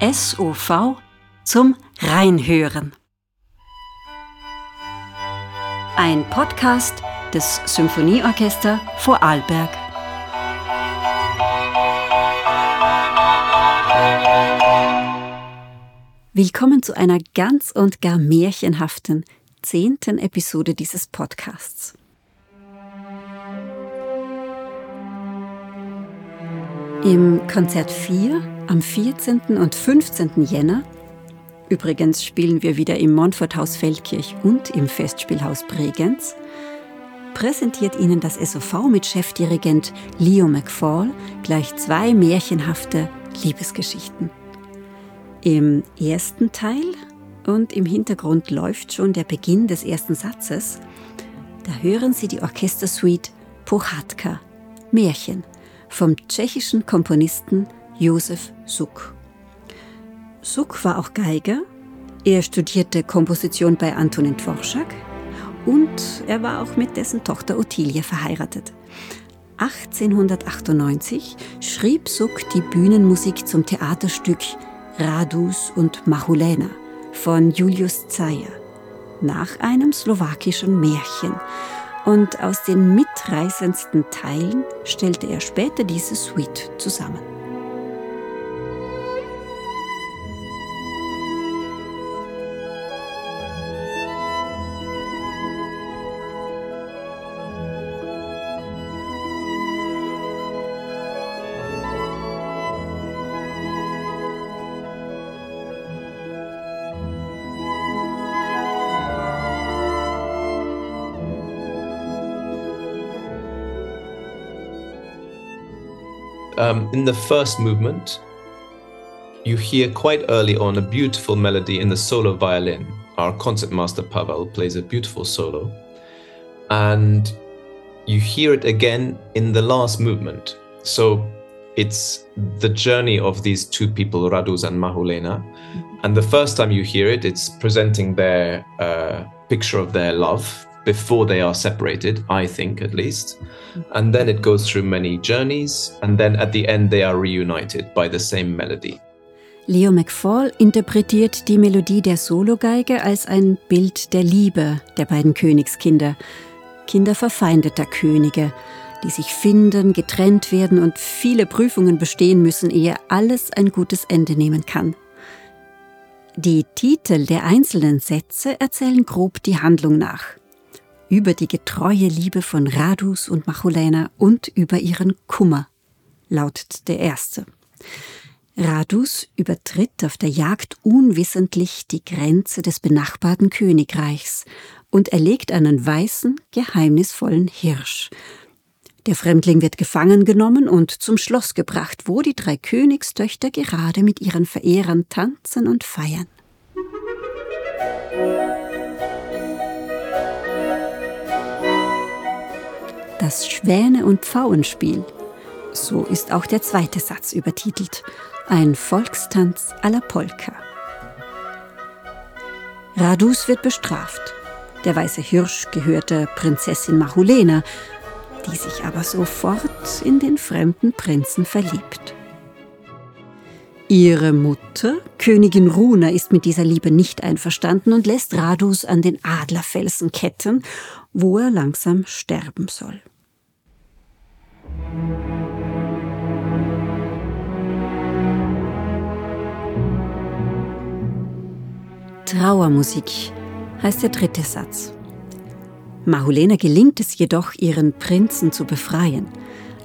SOV zum Reinhören. Ein Podcast des Symphonieorchester Vorarlberg. Willkommen zu einer ganz und gar märchenhaften zehnten Episode dieses Podcasts. Im Konzert 4 am 14. und 15. Jänner, übrigens spielen wir wieder im Montforthaus Feldkirch und im Festspielhaus Bregenz, präsentiert Ihnen das SOV mit Chefdirigent Leo McFall gleich zwei märchenhafte Liebesgeschichten. Im ersten Teil und im Hintergrund läuft schon der Beginn des ersten Satzes, da hören Sie die Orchestersuite Pochatka, Märchen vom tschechischen Komponisten Josef Suk. Suk war auch Geiger, er studierte Komposition bei Antonin Dvorak und er war auch mit dessen Tochter Ottilie verheiratet. 1898 schrieb Suk die Bühnenmusik zum Theaterstück Radus und Machulena von Julius Zeyer nach einem slowakischen Märchen und aus den mitreißendsten Teilen stellte er später diese Suite zusammen. Um, in the first movement, you hear quite early on a beautiful melody in the solo violin. Our concertmaster Pavel plays a beautiful solo. And you hear it again in the last movement. So it's the journey of these two people, Radus and Mahulena. And the first time you hear it, it's presenting their uh, picture of their love before they are separated, I think at least. And then it goes through many journeys, and then at the end they are reunited by the same melody. Leo McFall interpretiert die Melodie der Sologeige als ein Bild der Liebe der beiden Königskinder, Kinder verfeindeter Könige, die sich finden, getrennt werden und viele Prüfungen bestehen müssen, ehe alles ein gutes Ende nehmen kann. Die Titel der einzelnen Sätze erzählen grob die Handlung nach über die getreue Liebe von Radus und Machulena und über ihren Kummer, lautet der erste. Radus übertritt auf der Jagd unwissentlich die Grenze des benachbarten Königreichs und erlegt einen weißen, geheimnisvollen Hirsch. Der Fremdling wird gefangen genommen und zum Schloss gebracht, wo die drei Königstöchter gerade mit ihren Verehrern tanzen und feiern. Das Schwäne- und Pfauenspiel. So ist auch der zweite Satz übertitelt. Ein Volkstanz à la Polka. Radus wird bestraft. Der weiße Hirsch gehörte Prinzessin Mahulena, die sich aber sofort in den fremden Prinzen verliebt. Ihre Mutter, Königin Runa, ist mit dieser Liebe nicht einverstanden und lässt Radus an den Adlerfelsen ketten, wo er langsam sterben soll. Trauermusik heißt der dritte Satz. Mahulena gelingt es jedoch, ihren Prinzen zu befreien.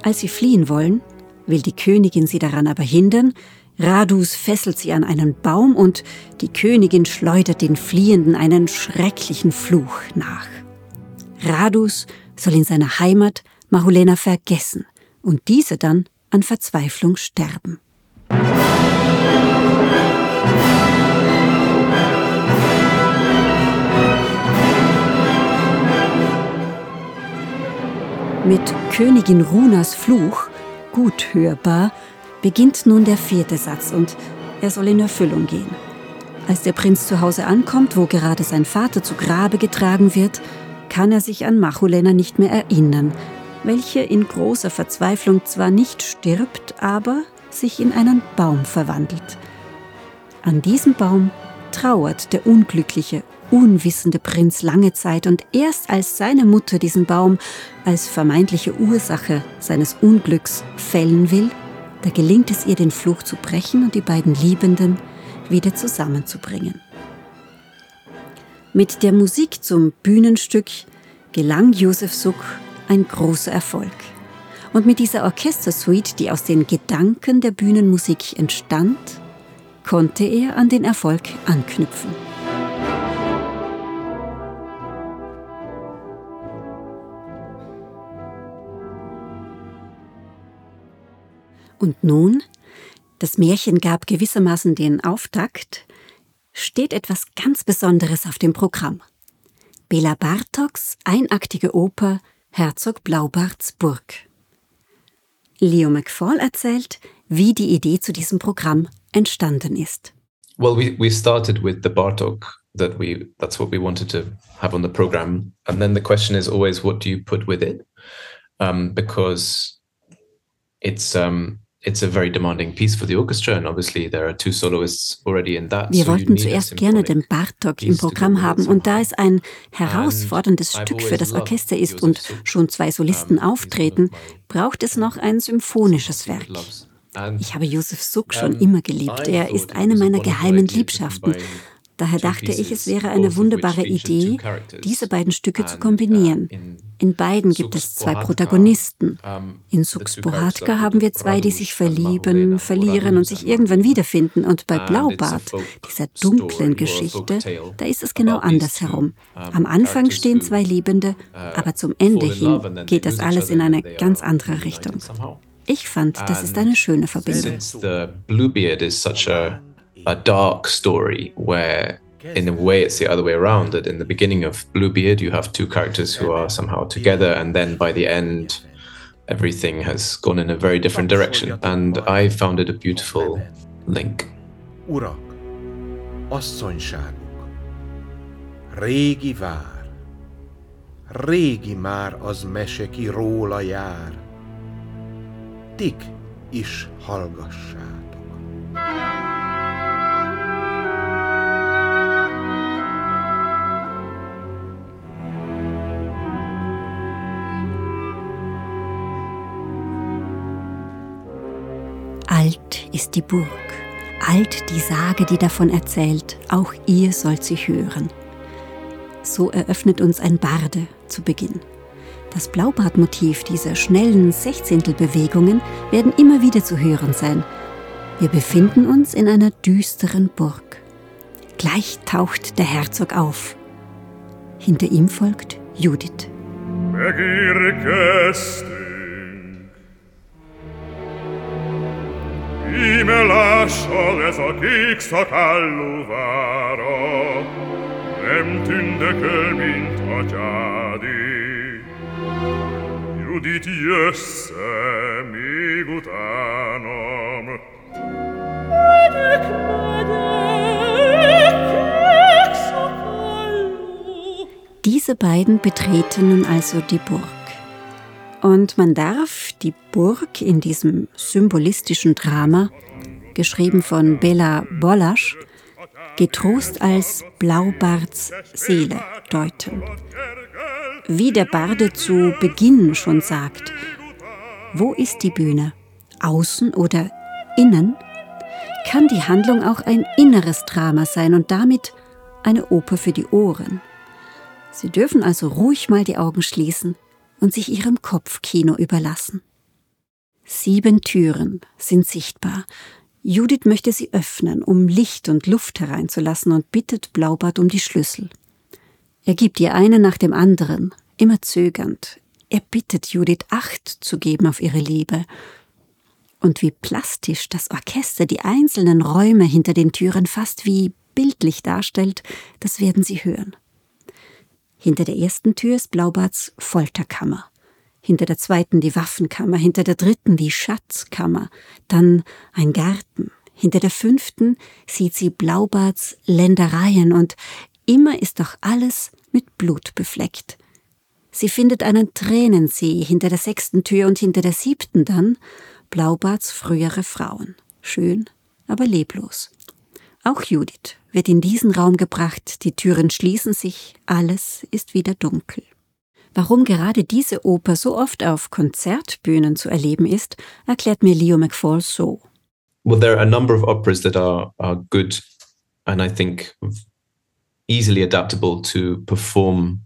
Als sie fliehen wollen, will die Königin sie daran aber hindern. Radus fesselt sie an einen Baum und die Königin schleudert den Fliehenden einen schrecklichen Fluch nach. Radus soll in seiner Heimat Mahulena vergessen und diese dann an Verzweiflung sterben. Mit Königin Runas Fluch, gut hörbar, beginnt nun der vierte Satz und er soll in Erfüllung gehen. Als der Prinz zu Hause ankommt, wo gerade sein Vater zu Grabe getragen wird, kann er sich an Machulena nicht mehr erinnern, welche in großer Verzweiflung zwar nicht stirbt, aber sich in einen Baum verwandelt. An diesem Baum trauert der unglückliche, unwissende Prinz lange Zeit und erst als seine Mutter diesen Baum als vermeintliche Ursache seines Unglücks fällen will, da gelingt es ihr, den Fluch zu brechen und die beiden Liebenden wieder zusammenzubringen. Mit der Musik zum Bühnenstück gelang Josef Suck ein großer Erfolg. Und mit dieser Orchestersuite, die aus den Gedanken der Bühnenmusik entstand, konnte er an den Erfolg anknüpfen. Und nun, das Märchen gab gewissermaßen den Auftakt, steht etwas ganz Besonderes auf dem Programm. Bela Bartoks einaktige Oper Herzog Blaubarts Burg. Leo McFall erzählt, wie die Idee zu diesem Programm entstanden ist. Well, we, we started with the Bartok that we that's what we wanted to have on the program, and then the question is always what do you put with it, um, because it's um, it's a very demanding piece for the orchestra, and obviously there are two soloists already in that. Wir so wollten zuerst gerne den Bartok im Programm haben, und da es ein herausforderndes Stück für das Orchester ist und schon zwei Solisten auftreten, braucht es noch ein symphonisches Werk. Ich habe Josef Suk schon immer geliebt. Er ist eine meiner geheimen Liebschaften. Daher dachte ich, es wäre eine wunderbare Idee, diese beiden Stücke zu kombinieren. In beiden gibt es zwei Protagonisten. In Suks Bohatka haben wir zwei, die sich verlieben, verlieren und sich irgendwann wiederfinden. Und bei Blaubart, dieser dunklen Geschichte, da ist es genau andersherum. Am Anfang stehen zwei Liebende, aber zum Ende hin geht das alles in eine ganz andere Richtung. Ich fand, das ist eine schöne Verbindung. A dark story where in a way it's the other way around that in the beginning of bluebeard you have two characters who are somehow together and then by the end everything has gone in a very different direction. And i found it a beautiful link. Urak asszonyságuk régi vár régi már az mese ki róla jár. Tik is hallgassátok ist die Burg, alt die Sage, die davon erzählt, auch ihr sollt sie hören. So eröffnet uns ein Barde zu Beginn. Das Blaubartmotiv dieser schnellen Sechzehntelbewegungen werden immer wieder zu hören sein. Wir befinden uns in einer düsteren Burg. Gleich taucht der Herzog auf. Hinter ihm folgt Judith. Begiergäste Ime lascial ez a kék szakállu vára, nem tündekel, mint atyádi. Judit jössze még utánam. Medek, medek, kék szakállu. Diese beiden betreten nun also die Burg. Und man darf die Burg in diesem symbolistischen Drama, geschrieben von Bela Bollasch, getrost als Blaubarts Seele deuten. Wie der Barde zu Beginn schon sagt, wo ist die Bühne? Außen oder innen? Kann die Handlung auch ein inneres Drama sein und damit eine Oper für die Ohren? Sie dürfen also ruhig mal die Augen schließen und sich ihrem Kopfkino überlassen. Sieben Türen sind sichtbar. Judith möchte sie öffnen, um Licht und Luft hereinzulassen und bittet Blaubart um die Schlüssel. Er gibt ihr eine nach dem anderen, immer zögernd. Er bittet Judith Acht zu geben auf ihre Liebe. Und wie plastisch das Orchester die einzelnen Räume hinter den Türen fast wie bildlich darstellt, das werden Sie hören. Hinter der ersten Tür ist Blaubarts Folterkammer. Hinter der zweiten die Waffenkammer, hinter der dritten die Schatzkammer, dann ein Garten. Hinter der fünften sieht sie Blaubarts Ländereien und immer ist doch alles mit Blut befleckt. Sie findet einen Tränensee hinter der sechsten Tür und hinter der siebten dann Blaubarts frühere Frauen. Schön, aber leblos. Auch Judith wird in diesen Raum gebracht, die Türen schließen sich, alles ist wieder dunkel. Warum gerade diese Oper so oft auf Konzertbühnen zu erleben ist, erklärt mir Leo McFall so. Well, there are a number of operas that are, are good and I think easily adaptable to perform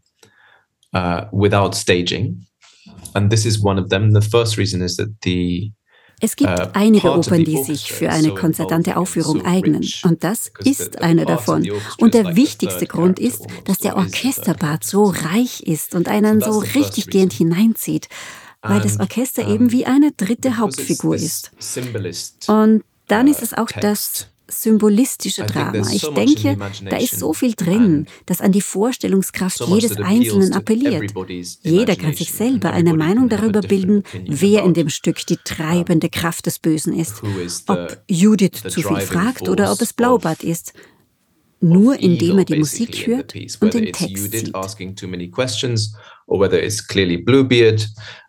uh, without staging. And this is one of them. The first reason is that the Es gibt uh, einige Opern, die sich für eine konzertante Aufführung eignen, und das ist eine davon. Und der wichtigste Grund ist, dass der Orchesterpart so reich ist und einen so richtig gehend hineinzieht, weil das Orchester eben wie eine dritte Hauptfigur ist. Und dann ist es auch das symbolistische Drama. Ich denke, da ist so viel drin, das an die Vorstellungskraft jedes Einzelnen appelliert. Jeder kann sich selber eine Meinung darüber bilden, wer in dem Stück die treibende Kraft des Bösen ist. Ob Judith zu viel fragt oder ob es Blaubart ist. Nur indem er die Musik hört und den Text sieht. Or whether it's clearly Bluebeard,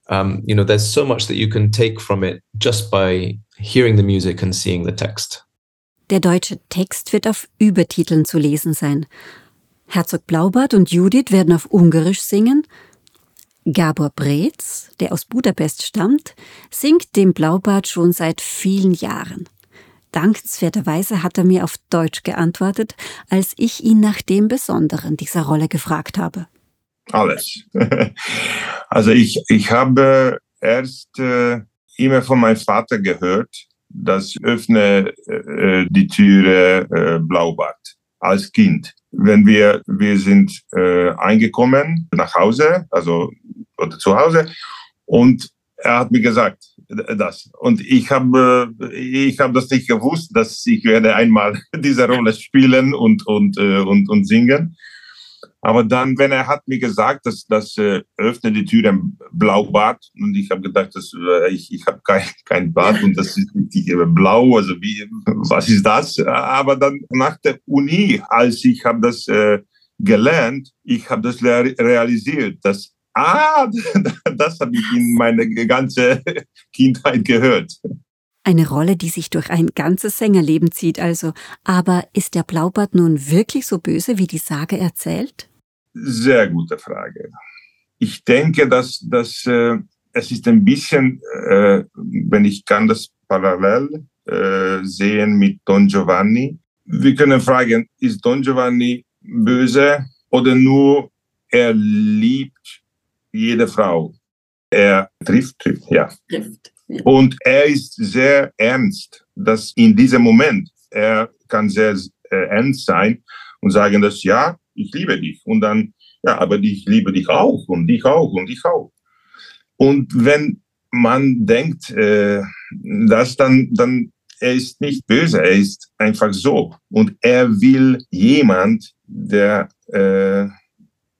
um, you know, there's so much that you can take from it just by hearing the music and seeing the text. Der deutsche Text wird auf Übertiteln zu lesen sein. Herzog Blaubart und Judith werden auf Ungarisch singen. Gabor Breetz, der aus Budapest stammt, singt dem Blaubart schon seit vielen Jahren. Dankenswerterweise hat er mir auf Deutsch geantwortet, als ich ihn nach dem Besonderen dieser Rolle gefragt habe. Alles. Also ich, ich habe erst äh, immer von meinem Vater gehört, das öffne äh, die Türe äh, Blaubart als Kind. Wenn wir, wir sind äh, eingekommen nach Hause, also oder zu Hause, und er hat mir gesagt, das. Und ich habe, ich habe das nicht gewusst, dass ich werde einmal diese Rolle spielen und, und, äh, und, und singen. Aber dann, wenn er hat mir gesagt, dass das äh, öffnet die Tür im Blaubad und ich habe gedacht, dass, äh, ich, ich habe kein, kein Bad und das ist nicht äh, blau, also wie, was ist das? Aber dann nach der Uni, als ich habe das äh, gelernt, ich habe das realisiert, dass ah, das habe ich in meine ganze Kindheit gehört. Eine Rolle, die sich durch ein ganzes Sängerleben zieht also. Aber ist der Blaubart nun wirklich so böse, wie die Sage erzählt? Sehr gute Frage. Ich denke, dass, dass äh, es ist ein bisschen, äh, wenn ich kann das parallel äh, sehen mit Don Giovanni. Wir können fragen, ist Don Giovanni böse oder nur er liebt jede Frau? Er trifft, trifft, ja. Trifft. Ja. Und er ist sehr ernst, dass in diesem Moment er kann sehr äh, ernst sein und sagen, dass ja, ich liebe dich. Und dann, ja, aber ich liebe dich auch und dich auch und ich auch. Und wenn man denkt, äh, dass dann, dann, er ist nicht böse, er ist einfach so. Und er will jemand, der äh,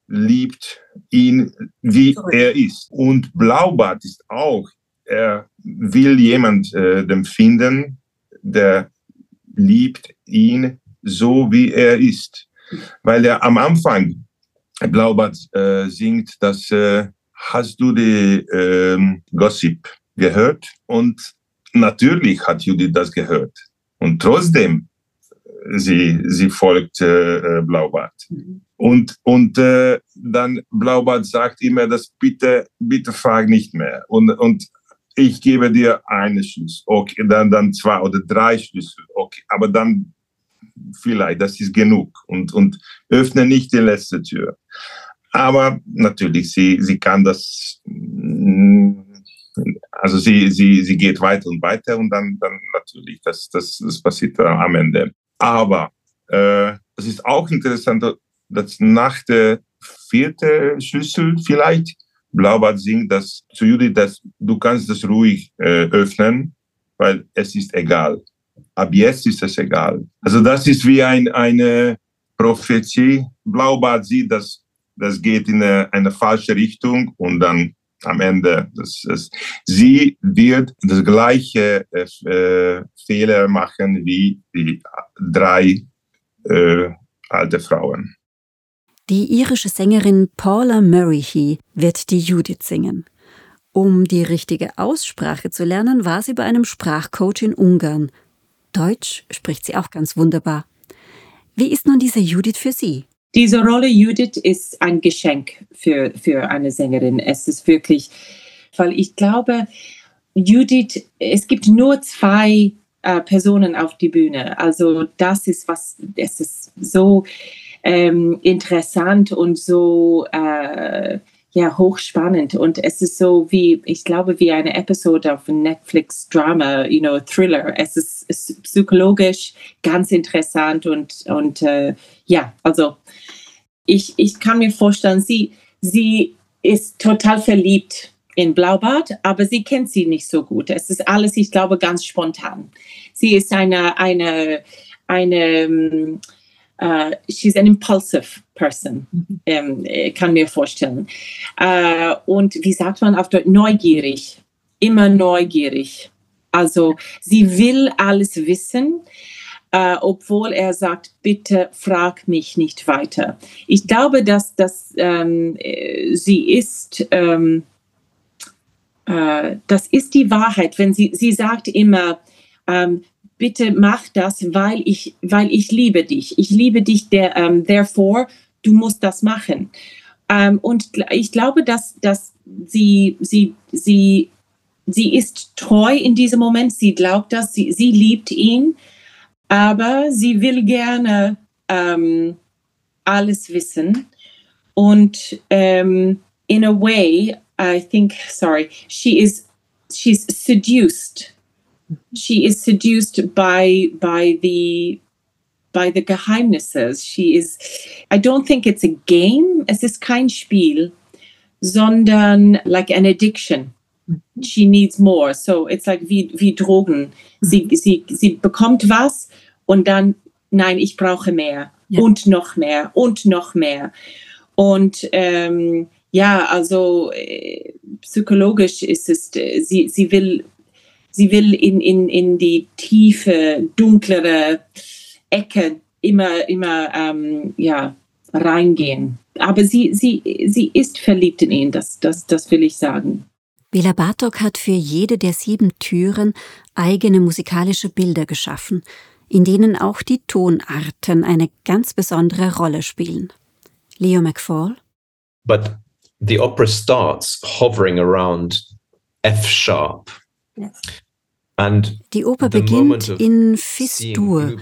liebt ihn, wie er ist. Und Blaubart ist auch, er will jemand äh, dem finden, der liebt ihn so, wie er ist weil er am Anfang Blaubart äh, singt, dass äh, hast du die äh, Gossip gehört? Und natürlich hat Judith das gehört. Und trotzdem, äh, sie, sie folgt äh, äh, Blaubart. Mhm. Und, und äh, dann Blaubart sagt immer, dass bitte, bitte frag nicht mehr. Und, und ich gebe dir einen Schlüssel, okay, dann, dann zwei oder drei Schlüssel, okay, aber dann vielleicht, das ist genug und, und öffne nicht die letzte Tür. Aber natürlich, sie, sie kann das, mm, also sie, sie, sie geht weiter und weiter und dann, dann natürlich, das, das, das passiert am Ende. Aber äh, es ist auch interessant, dass nach der vierten Schlüssel vielleicht Blaubart singt dass zu Judith, dass du kannst das ruhig äh, öffnen, weil es ist egal ab jetzt ist es egal. Also das ist wie ein, eine Prophezie. Blaubart sieht, dass das geht in eine, eine falsche Richtung und dann am Ende, das, das, sie wird das gleiche äh, Fehler machen wie die drei äh, alte Frauen. Die irische Sängerin Paula Murray wird die Judith singen. Um die richtige Aussprache zu lernen, war sie bei einem Sprachcoach in Ungarn Deutsch spricht sie auch ganz wunderbar. Wie ist nun diese Judith für Sie? Diese Rolle Judith ist ein Geschenk für, für eine Sängerin. Es ist wirklich, weil ich glaube, Judith, es gibt nur zwei äh, Personen auf die Bühne. Also das ist was, es ist so ähm, interessant und so äh, ja hochspannend und es ist so wie ich glaube wie eine Episode auf Netflix Drama, you know, Thriller. Es ist, ist psychologisch ganz interessant und und äh, ja, also ich ich kann mir vorstellen, sie sie ist total verliebt in Blaubart, aber sie kennt sie nicht so gut. Es ist alles, ich glaube, ganz spontan. Sie ist eine eine eine uh, she's an impulsive person, ähm, kann mir vorstellen. Äh, und wie sagt man auf Deutsch? Neugierig, immer neugierig. Also sie will alles wissen, äh, obwohl er sagt, bitte frag mich nicht weiter. Ich glaube, dass, dass ähm, sie ist, ähm, äh, das ist die Wahrheit, wenn sie, sie sagt immer, ähm, bitte mach das, weil ich, weil ich liebe dich. Ich liebe dich, der, ähm, therefore, du musst das machen. Ähm, und ich glaube, dass, dass sie, sie, sie, sie ist treu in diesem Moment. Sie glaubt das, sie, sie liebt ihn, aber sie will gerne ähm, alles wissen. Und um, in a way, I think, sorry, she is, she's seduced she is seduced by by the by the Geheimnisses. She is, I don't think it's a game, es ist kein Spiel, sondern like an addiction. She needs more. So it's like wie, wie Drogen. Sie, sie, sie bekommt was und dann, nein, ich brauche mehr ja. und noch mehr und noch mehr. Und ähm, ja, also äh, psychologisch ist es, äh, sie, sie will sie will in, in, in die tiefe, dunklere Ecke immer, immer ähm, ja, reingehen. Aber sie, sie, sie ist verliebt in ihn, das, das, das will ich sagen. Bela Bartok hat für jede der sieben Türen eigene musikalische Bilder geschaffen, in denen auch die Tonarten eine ganz besondere Rolle spielen. Leo McFall. But the opera starts hovering around F sharp. Die Oper beginnt in Fis-Dur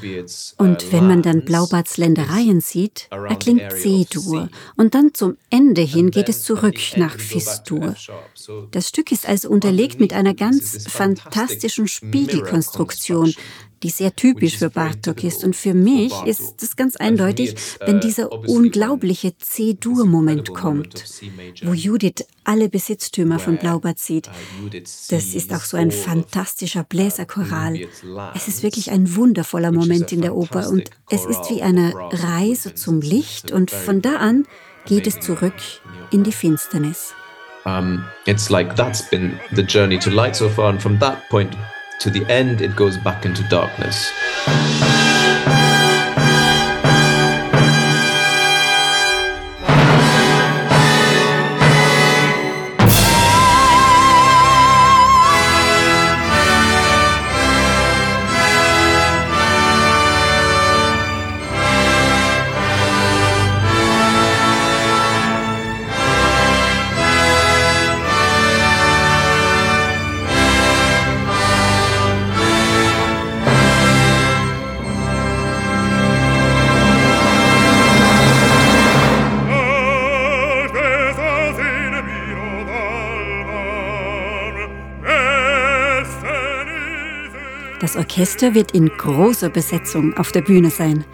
und uh, wenn man dann Blaubarts Ländereien sieht, erklingt C-Dur und dann zum Ende hin geht es zurück nach Fis-Dur. Das Stück ist also unterlegt mit einer ganz fantastischen Spiegelkonstruktion, die sehr typisch für Bartok ist. Und für mich ist es ganz eindeutig, wenn dieser unglaubliche C-Dur-Moment kommt, wo Judith alle Besitztümer von Blaubart sieht. Das ist auch so ein fantastischer Bläserchoral. Es ist wirklich ein wundervoller Moment in der Oper und es ist wie eine Reise zum Licht und von da an geht es zurück in die Finsternis. Um, it's like that's been the journey to light so far, and from that point to the end, it goes back into darkness. Orchester wird in großer Besetzung auf der Bühne sein.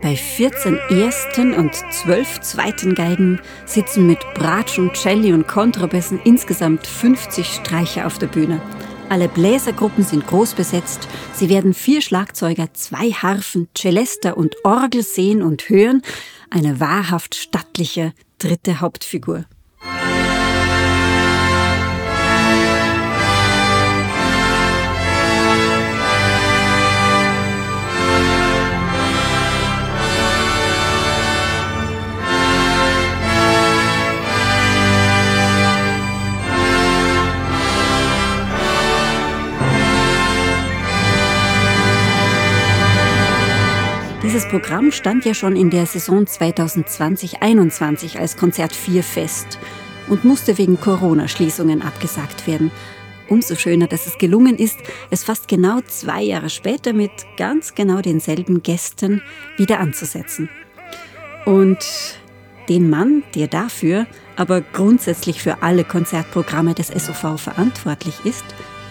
Bei 14 ersten und 12 zweiten Geigen sitzen mit Bratschen, Celli und Kontrabässen insgesamt 50 Streicher auf der Bühne. Alle Bläsergruppen sind groß besetzt. Sie werden vier Schlagzeuger, zwei Harfen, Celester und Orgel sehen und hören. Eine wahrhaft stattliche dritte Hauptfigur. Programm stand ja schon in der Saison 2020-21 als Konzert 4 fest und musste wegen Corona-Schließungen abgesagt werden. Umso schöner, dass es gelungen ist, es fast genau zwei Jahre später mit ganz genau denselben Gästen wieder anzusetzen. Und den Mann, der dafür, aber grundsätzlich für alle Konzertprogramme des SOV verantwortlich ist,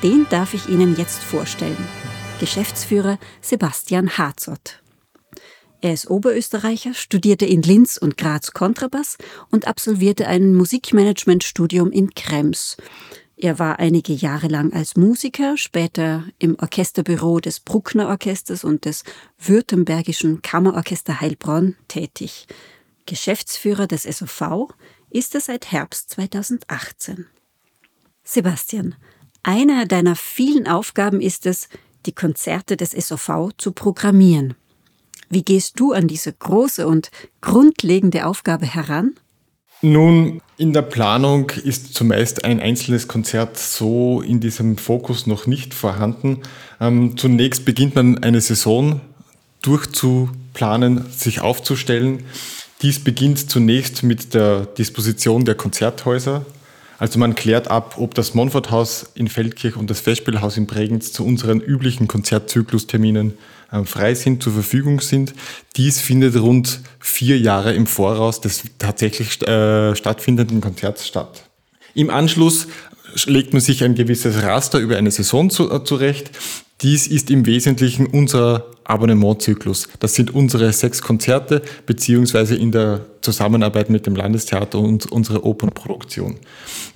den darf ich Ihnen jetzt vorstellen. Geschäftsführer Sebastian Harzott. Er ist Oberösterreicher, studierte in Linz und Graz Kontrabass und absolvierte ein Musikmanagementstudium in Krems. Er war einige Jahre lang als Musiker, später im Orchesterbüro des Bruckner Orchesters und des Württembergischen Kammerorchester Heilbronn tätig. Geschäftsführer des SOV ist er seit Herbst 2018. Sebastian, eine deiner vielen Aufgaben ist es, die Konzerte des SOV zu programmieren. Wie gehst du an diese große und grundlegende Aufgabe heran? Nun, in der Planung ist zumeist ein einzelnes Konzert so in diesem Fokus noch nicht vorhanden. Ähm, zunächst beginnt man eine Saison durchzuplanen, sich aufzustellen. Dies beginnt zunächst mit der Disposition der Konzerthäuser. Also man klärt ab, ob das Monforthaus in Feldkirch und das Festspielhaus in Bregenz zu unseren üblichen Konzertzyklusterminen frei sind, zur Verfügung sind. Dies findet rund vier Jahre im Voraus des tatsächlich äh, stattfindenden Konzerts statt. Im Anschluss legt man sich ein gewisses Raster über eine Saison zu, äh, zurecht. Dies ist im Wesentlichen unser Abonnementzyklus. Das sind unsere sechs Konzerte, beziehungsweise in der Zusammenarbeit mit dem Landestheater und unsere Opernproduktion.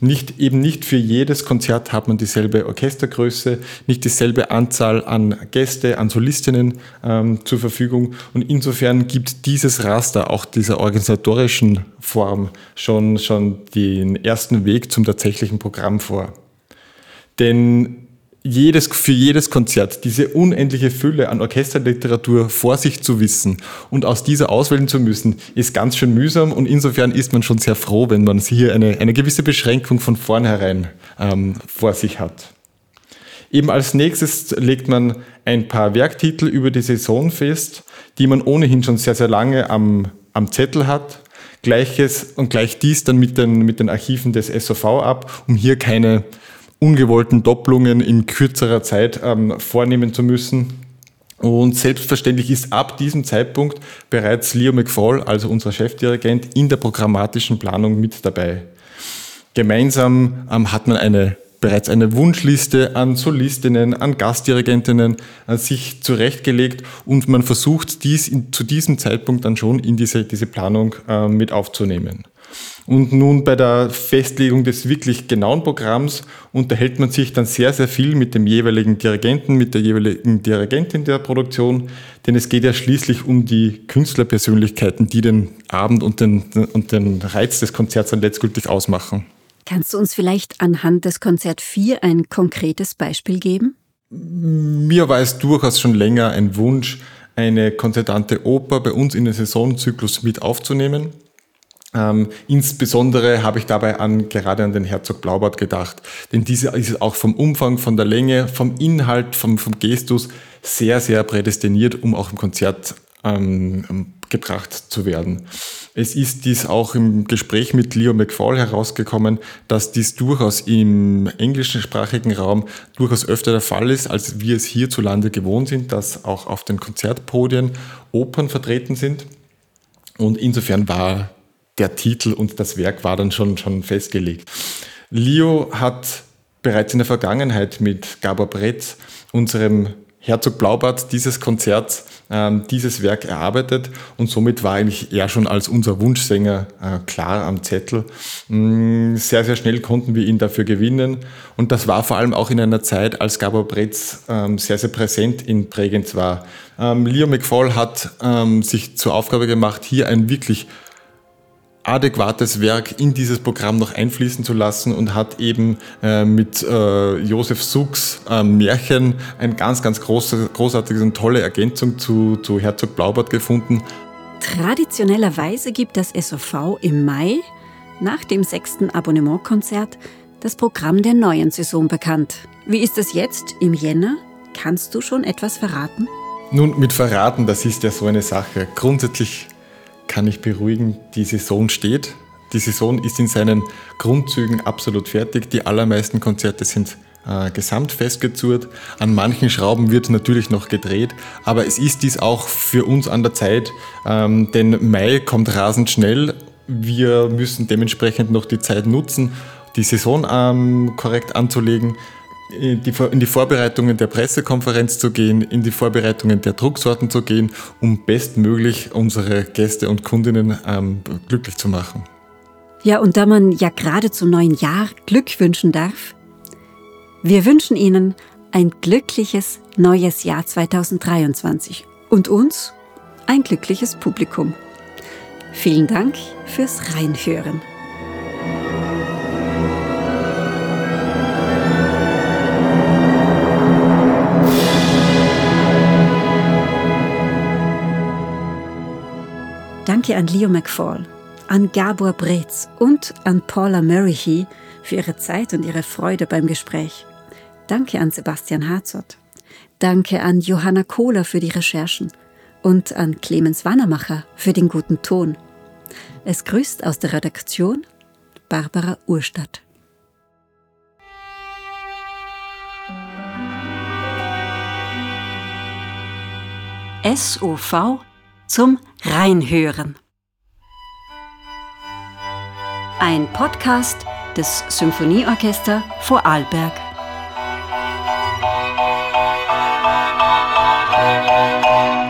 Nicht, eben nicht für jedes Konzert hat man dieselbe Orchestergröße, nicht dieselbe Anzahl an Gäste, an Solistinnen ähm, zur Verfügung. Und insofern gibt dieses Raster auch dieser organisatorischen Form schon, schon den ersten Weg zum tatsächlichen Programm vor. Denn jedes, für jedes Konzert diese unendliche Fülle an Orchesterliteratur vor sich zu wissen und aus dieser auswählen zu müssen, ist ganz schön mühsam und insofern ist man schon sehr froh, wenn man hier eine, eine gewisse Beschränkung von vornherein ähm, vor sich hat. Eben als nächstes legt man ein paar Werktitel über die Saison fest, die man ohnehin schon sehr, sehr lange am, am Zettel hat. Gleiches und gleich dies dann mit den, mit den Archiven des SOV ab, um hier keine ungewollten Doppelungen in kürzerer Zeit ähm, vornehmen zu müssen. Und selbstverständlich ist ab diesem Zeitpunkt bereits Leo McFall, also unser Chefdirigent, in der programmatischen Planung mit dabei. Gemeinsam ähm, hat man eine, bereits eine Wunschliste an Solistinnen, an Gastdirigentinnen äh, sich zurechtgelegt und man versucht dies in, zu diesem Zeitpunkt dann schon in diese, diese Planung äh, mit aufzunehmen. Und nun bei der Festlegung des wirklich genauen Programms unterhält man sich dann sehr, sehr viel mit dem jeweiligen Dirigenten, mit der jeweiligen Dirigentin der Produktion, denn es geht ja schließlich um die Künstlerpersönlichkeiten, die den Abend und den, und den Reiz des Konzerts dann letztgültig ausmachen. Kannst du uns vielleicht anhand des Konzert 4 ein konkretes Beispiel geben? Mir war es durchaus schon länger ein Wunsch, eine konzertante Oper bei uns in den Saisonzyklus mit aufzunehmen. Ähm, insbesondere habe ich dabei an, gerade an den Herzog Blaubart gedacht, denn diese ist auch vom Umfang, von der Länge, vom Inhalt, vom, vom Gestus sehr, sehr prädestiniert, um auch im Konzert ähm, gebracht zu werden. Es ist dies auch im Gespräch mit Leo McFall herausgekommen, dass dies durchaus im englischsprachigen Raum durchaus öfter der Fall ist, als wir es hierzulande gewohnt sind, dass auch auf den Konzertpodien Opern vertreten sind. Und insofern war der Titel und das Werk war dann schon, schon festgelegt. Leo hat bereits in der Vergangenheit mit Gabor Bretz, unserem Herzog Blaubart, dieses Konzert, ähm, dieses Werk erarbeitet und somit war eigentlich er schon als unser Wunschsänger äh, klar am Zettel. Mm, sehr, sehr schnell konnten wir ihn dafür gewinnen und das war vor allem auch in einer Zeit, als Gabor Bretz ähm, sehr, sehr präsent in Bregenz war. Ähm, Leo McFall hat sich zur Aufgabe gemacht, hier ein wirklich adäquates Werk in dieses Programm noch einfließen zu lassen und hat eben äh, mit äh, Josef Sux äh, Märchen ein ganz, ganz große, großartiges und tolle Ergänzung zu, zu Herzog Blaubart gefunden. Traditionellerweise gibt das SOV im Mai nach dem sechsten Abonnementkonzert das Programm der neuen Saison bekannt. Wie ist es jetzt im Jänner? Kannst du schon etwas verraten? Nun, mit Verraten, das ist ja so eine Sache. Grundsätzlich kann ich beruhigen, die Saison steht. Die Saison ist in seinen Grundzügen absolut fertig. Die allermeisten Konzerte sind äh, gesamt festgezurrt. An manchen Schrauben wird natürlich noch gedreht, aber es ist dies auch für uns an der Zeit, ähm, denn Mai kommt rasend schnell. Wir müssen dementsprechend noch die Zeit nutzen, die Saison ähm, korrekt anzulegen in die, in die Vorbereitungen der Pressekonferenz zu gehen, in die Vorbereitungen der Drucksorten zu gehen, um bestmöglich unsere Gäste und Kundinnen ähm, glücklich zu machen. Ja, und da man ja gerade zum neuen Jahr Glück wünschen darf, wir wünschen Ihnen ein glückliches neues Jahr 2023 und uns ein glückliches Publikum. Vielen Dank fürs Reinhören. Danke an Leo McFall, an Gabor Breetz und an Paula Murray für ihre Zeit und ihre Freude beim Gespräch. Danke an Sebastian Harzott. Danke an Johanna Kohler für die Recherchen und an Clemens Wannermacher für den guten Ton. Es grüßt aus der Redaktion Barbara Urstadt. SOV zum Reinhören. Ein Podcast des Symphonieorchester Vorarlberg. Musik